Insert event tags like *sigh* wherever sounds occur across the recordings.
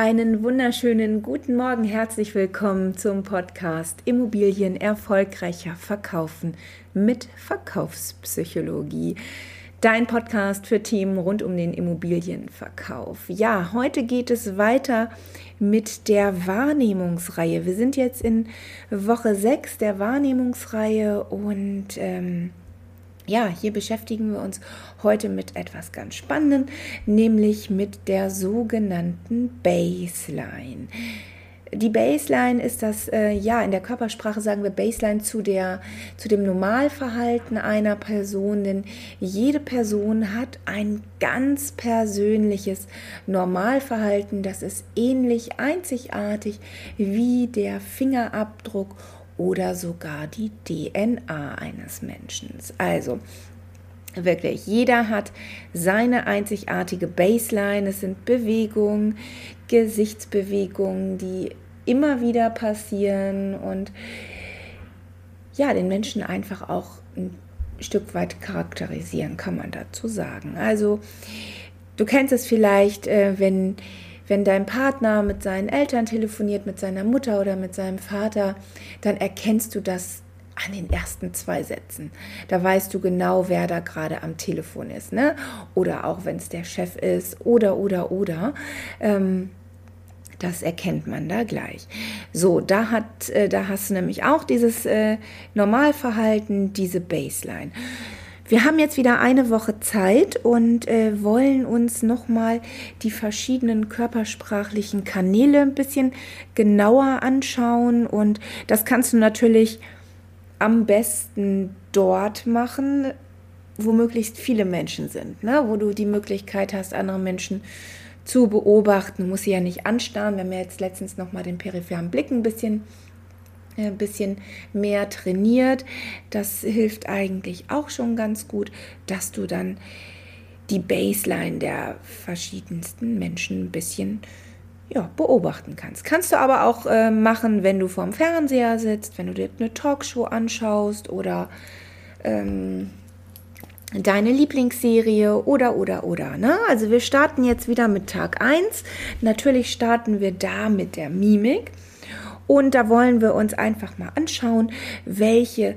Einen wunderschönen guten Morgen, herzlich willkommen zum Podcast Immobilien erfolgreicher verkaufen mit Verkaufspsychologie. Dein Podcast für Themen rund um den Immobilienverkauf. Ja, heute geht es weiter mit der Wahrnehmungsreihe. Wir sind jetzt in Woche 6 der Wahrnehmungsreihe und ähm, ja, hier beschäftigen wir uns heute mit etwas ganz Spannendem, nämlich mit der sogenannten Baseline. Die Baseline ist das, äh, ja, in der Körpersprache sagen wir Baseline zu, der, zu dem Normalverhalten einer Person, denn jede Person hat ein ganz persönliches Normalverhalten, das ist ähnlich einzigartig wie der Fingerabdruck oder sogar die DNA eines Menschen. Also wirklich, jeder hat seine einzigartige Baseline. Es sind Bewegungen, Gesichtsbewegungen, die immer wieder passieren und ja, den Menschen einfach auch ein Stück weit charakterisieren, kann man dazu sagen. Also du kennst es vielleicht, äh, wenn wenn dein Partner mit seinen Eltern telefoniert, mit seiner Mutter oder mit seinem Vater, dann erkennst du das an den ersten zwei Sätzen. Da weißt du genau, wer da gerade am Telefon ist. Ne? Oder auch wenn es der Chef ist oder, oder, oder. Ähm, das erkennt man da gleich. So, da, hat, äh, da hast du nämlich auch dieses äh, Normalverhalten, diese Baseline. Wir haben jetzt wieder eine Woche Zeit und äh, wollen uns nochmal die verschiedenen körpersprachlichen Kanäle ein bisschen genauer anschauen. Und das kannst du natürlich am besten dort machen, wo möglichst viele Menschen sind, ne? wo du die Möglichkeit hast, andere Menschen zu beobachten. Du musst sie ja nicht anstarren. Wir haben ja jetzt letztens nochmal den peripheren Blick ein bisschen ein bisschen mehr trainiert. Das hilft eigentlich auch schon ganz gut, dass du dann die Baseline der verschiedensten Menschen ein bisschen ja, beobachten kannst. Kannst du aber auch äh, machen, wenn du vorm Fernseher sitzt, wenn du dir eine Talkshow anschaust oder ähm, deine Lieblingsserie oder oder oder. Ne? Also wir starten jetzt wieder mit Tag 1. Natürlich starten wir da mit der Mimik. Und da wollen wir uns einfach mal anschauen, welche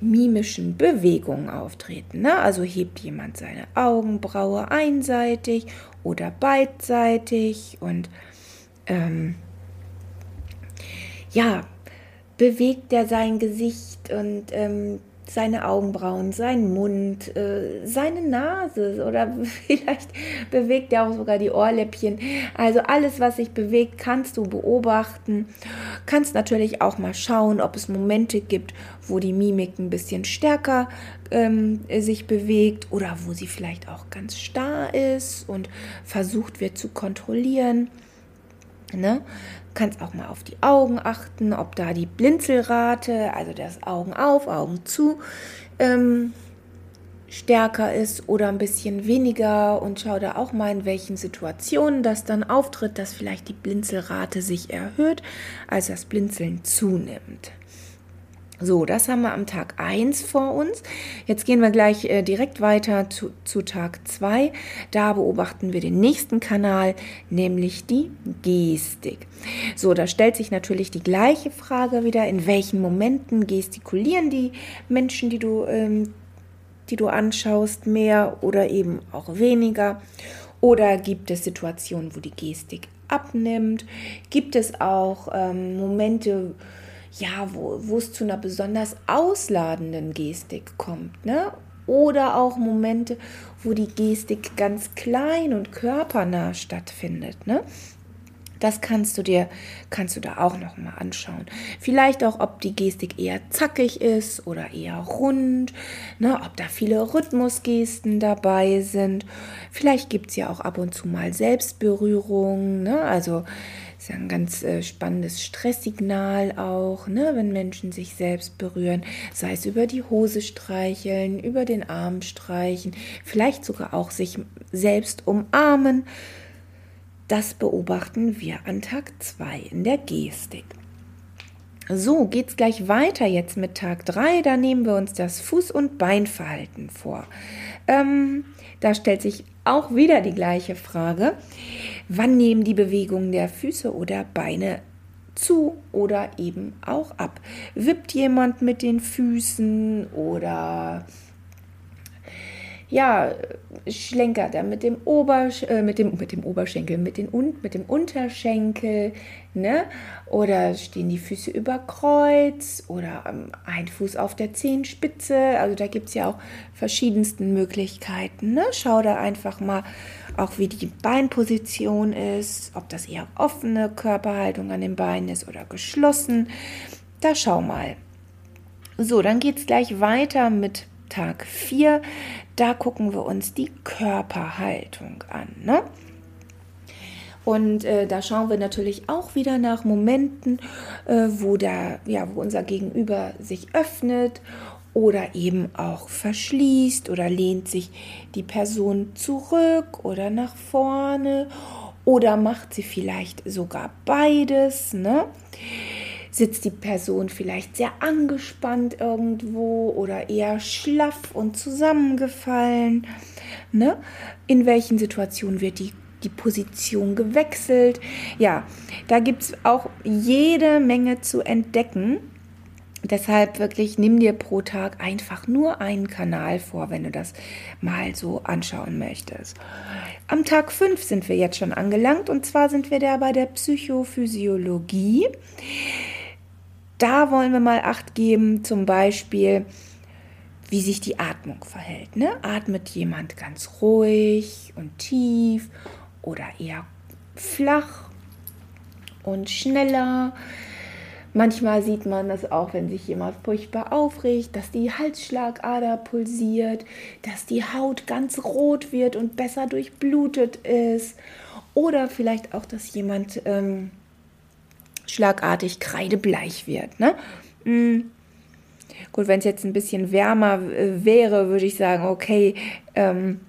mimischen Bewegungen auftreten. Ne? Also hebt jemand seine Augenbraue einseitig oder beidseitig und ähm, ja, bewegt er sein Gesicht und ähm, seine Augenbrauen, seinen Mund, äh, seine Nase oder *laughs* vielleicht bewegt er auch sogar die Ohrläppchen. Also alles, was sich bewegt, kannst du beobachten. Kannst natürlich auch mal schauen, ob es Momente gibt, wo die Mimik ein bisschen stärker ähm, sich bewegt oder wo sie vielleicht auch ganz starr ist und versucht wird zu kontrollieren. Ne? kannst auch mal auf die Augen achten, ob da die Blinzelrate, also das Augen auf, Augen zu, ähm, stärker ist oder ein bisschen weniger und schau da auch mal, in welchen Situationen das dann auftritt, dass vielleicht die Blinzelrate sich erhöht, also das Blinzeln zunimmt. So, das haben wir am Tag 1 vor uns. Jetzt gehen wir gleich äh, direkt weiter zu, zu Tag 2. Da beobachten wir den nächsten Kanal, nämlich die Gestik. So, da stellt sich natürlich die gleiche Frage wieder, in welchen Momenten gestikulieren die Menschen, die du, ähm, die du anschaust, mehr oder eben auch weniger? Oder gibt es Situationen, wo die Gestik abnimmt? Gibt es auch ähm, Momente, wo ja, wo, wo es zu einer besonders ausladenden Gestik kommt, ne? Oder auch Momente, wo die Gestik ganz klein und körpernah stattfindet, ne? Das kannst du dir, kannst du da auch noch mal anschauen. Vielleicht auch, ob die Gestik eher zackig ist oder eher rund, ne, ob da viele Rhythmusgesten dabei sind. Vielleicht gibt es ja auch ab und zu mal Selbstberührung, ne, also ist ja ein ganz äh, spannendes Stresssignal auch, ne, wenn Menschen sich selbst berühren, sei es über die Hose streicheln, über den Arm streichen, vielleicht sogar auch sich selbst umarmen. Das beobachten wir an Tag 2 in der Gestik. So, geht's gleich weiter jetzt mit Tag 3. Da nehmen wir uns das Fuß- und Beinverhalten vor. Ähm, da stellt sich auch wieder die gleiche Frage. Wann nehmen die Bewegungen der Füße oder Beine zu oder eben auch ab? Wippt jemand mit den Füßen oder ja, schlenkert er mit dem, Ober, äh, mit dem, mit dem Oberschenkel, mit, den, mit dem Unterschenkel, ne? Oder stehen die Füße über Kreuz oder ähm, ein Fuß auf der Zehenspitze. Also da gibt es ja auch verschiedensten Möglichkeiten. Ne? Schau da einfach mal auch, wie die Beinposition ist, ob das eher offene Körperhaltung an den Beinen ist oder geschlossen. Da schau mal. So, dann geht es gleich weiter mit Tag 4, da gucken wir uns die Körperhaltung an. Ne? Und äh, da schauen wir natürlich auch wieder nach Momenten, äh, wo, der, ja, wo unser Gegenüber sich öffnet oder eben auch verschließt oder lehnt sich die Person zurück oder nach vorne oder macht sie vielleicht sogar beides. Ne? Sitzt die Person vielleicht sehr angespannt irgendwo oder eher schlaff und zusammengefallen? Ne? In welchen Situationen wird die, die Position gewechselt? Ja, da gibt es auch jede Menge zu entdecken. Deshalb wirklich nimm dir pro Tag einfach nur einen Kanal vor, wenn du das mal so anschauen möchtest. Am Tag 5 sind wir jetzt schon angelangt und zwar sind wir da bei der Psychophysiologie. Da wollen wir mal Acht geben, zum Beispiel, wie sich die Atmung verhält. Ne? Atmet jemand ganz ruhig und tief oder eher flach und schneller? Manchmal sieht man das auch, wenn sich jemand furchtbar aufregt, dass die Halsschlagader pulsiert, dass die Haut ganz rot wird und besser durchblutet ist. Oder vielleicht auch, dass jemand ähm, schlagartig kreidebleich wird. Ne? Mhm. Gut, wenn es jetzt ein bisschen wärmer äh, wäre, würde ich sagen, okay, ähm,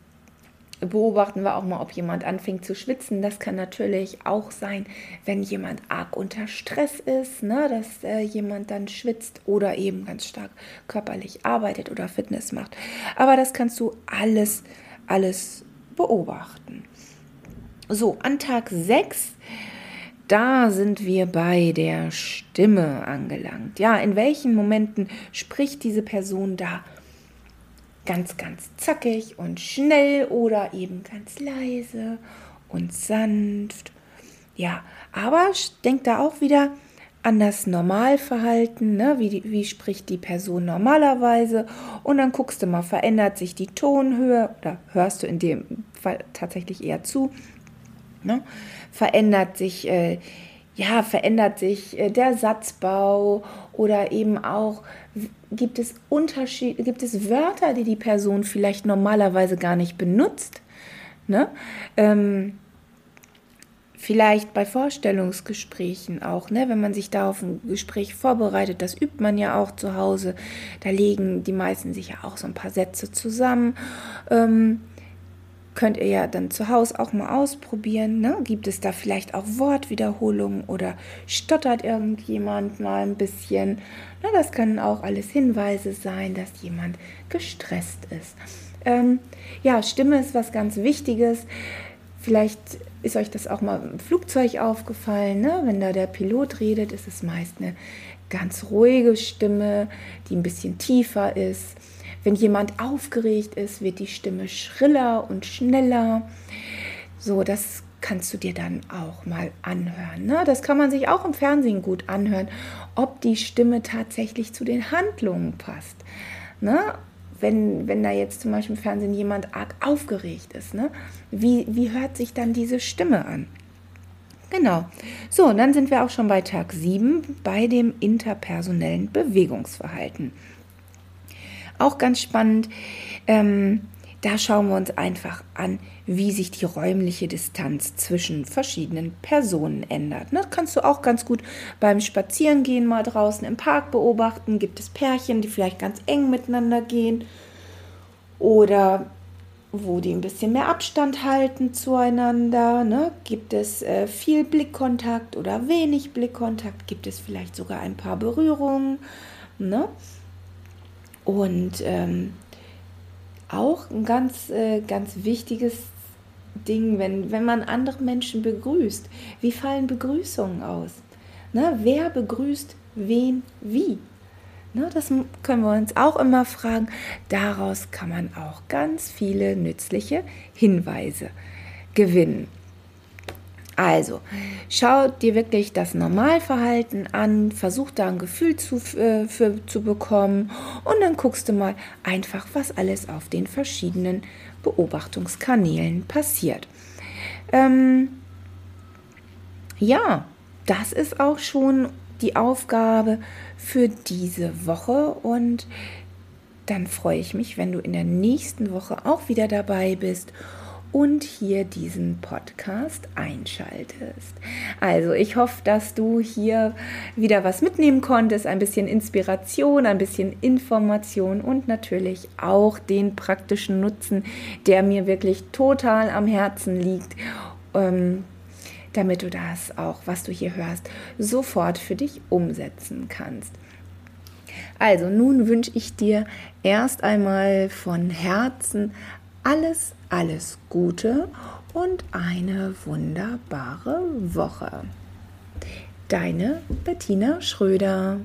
beobachten wir auch mal, ob jemand anfängt zu schwitzen. Das kann natürlich auch sein, wenn jemand arg unter Stress ist, ne, dass äh, jemand dann schwitzt oder eben ganz stark körperlich arbeitet oder Fitness macht. Aber das kannst du alles, alles beobachten. So, an Tag 6 da sind wir bei der Stimme angelangt. Ja, in welchen Momenten spricht diese Person da ganz, ganz zackig und schnell oder eben ganz leise und sanft? Ja, aber denk da auch wieder an das Normalverhalten, ne? wie, wie spricht die Person normalerweise und dann guckst du mal, verändert sich die Tonhöhe oder hörst du in dem Fall tatsächlich eher zu Ne? Verändert sich, äh, ja, verändert sich äh, der Satzbau oder eben auch gibt es Unterschied, gibt es Wörter, die die Person vielleicht normalerweise gar nicht benutzt. Ne? Ähm, vielleicht bei Vorstellungsgesprächen auch, ne, wenn man sich da auf ein Gespräch vorbereitet, das übt man ja auch zu Hause. Da legen die meisten sich ja auch so ein paar Sätze zusammen. Ähm, könnt ihr ja dann zu Hause auch mal ausprobieren. Ne? Gibt es da vielleicht auch Wortwiederholungen oder stottert irgendjemand mal ein bisschen? Na, das können auch alles Hinweise sein, dass jemand gestresst ist. Ähm, ja, Stimme ist was ganz Wichtiges. Vielleicht ist euch das auch mal im Flugzeug aufgefallen. Ne? Wenn da der Pilot redet, ist es meist eine ganz ruhige Stimme, die ein bisschen tiefer ist. Wenn jemand aufgeregt ist, wird die Stimme schriller und schneller. So, das kannst du dir dann auch mal anhören. Ne? Das kann man sich auch im Fernsehen gut anhören, ob die Stimme tatsächlich zu den Handlungen passt. Ne? Wenn, wenn da jetzt zum Beispiel im Fernsehen jemand arg aufgeregt ist, ne? wie, wie hört sich dann diese Stimme an? Genau. So, und dann sind wir auch schon bei Tag 7 bei dem interpersonellen Bewegungsverhalten. Auch ganz spannend. Ähm, da schauen wir uns einfach an, wie sich die räumliche Distanz zwischen verschiedenen Personen ändert. Das kannst du auch ganz gut beim Spazierengehen mal draußen im Park beobachten. Gibt es Pärchen, die vielleicht ganz eng miteinander gehen? Oder wo die ein bisschen mehr Abstand halten zueinander. Ne? Gibt es äh, viel Blickkontakt oder wenig Blickkontakt? Gibt es vielleicht sogar ein paar Berührungen? Ne? Und ähm, auch ein ganz, äh, ganz wichtiges Ding, wenn, wenn man andere Menschen begrüßt. Wie fallen Begrüßungen aus? Ne? Wer begrüßt wen wie? Ne, das können wir uns auch immer fragen. Daraus kann man auch ganz viele nützliche Hinweise gewinnen. Also, schau dir wirklich das Normalverhalten an, versuch da ein Gefühl zu, äh, für, zu bekommen und dann guckst du mal einfach, was alles auf den verschiedenen Beobachtungskanälen passiert. Ähm, ja, das ist auch schon die Aufgabe für diese Woche und dann freue ich mich, wenn du in der nächsten Woche auch wieder dabei bist und hier diesen Podcast einschaltest. Also ich hoffe, dass du hier wieder was mitnehmen konntest, ein bisschen Inspiration, ein bisschen Information und natürlich auch den praktischen Nutzen, der mir wirklich total am Herzen liegt. Ähm, damit du das auch, was du hier hörst, sofort für dich umsetzen kannst. Also nun wünsche ich dir erst einmal von Herzen alles, alles Gute und eine wunderbare Woche. Deine Bettina Schröder.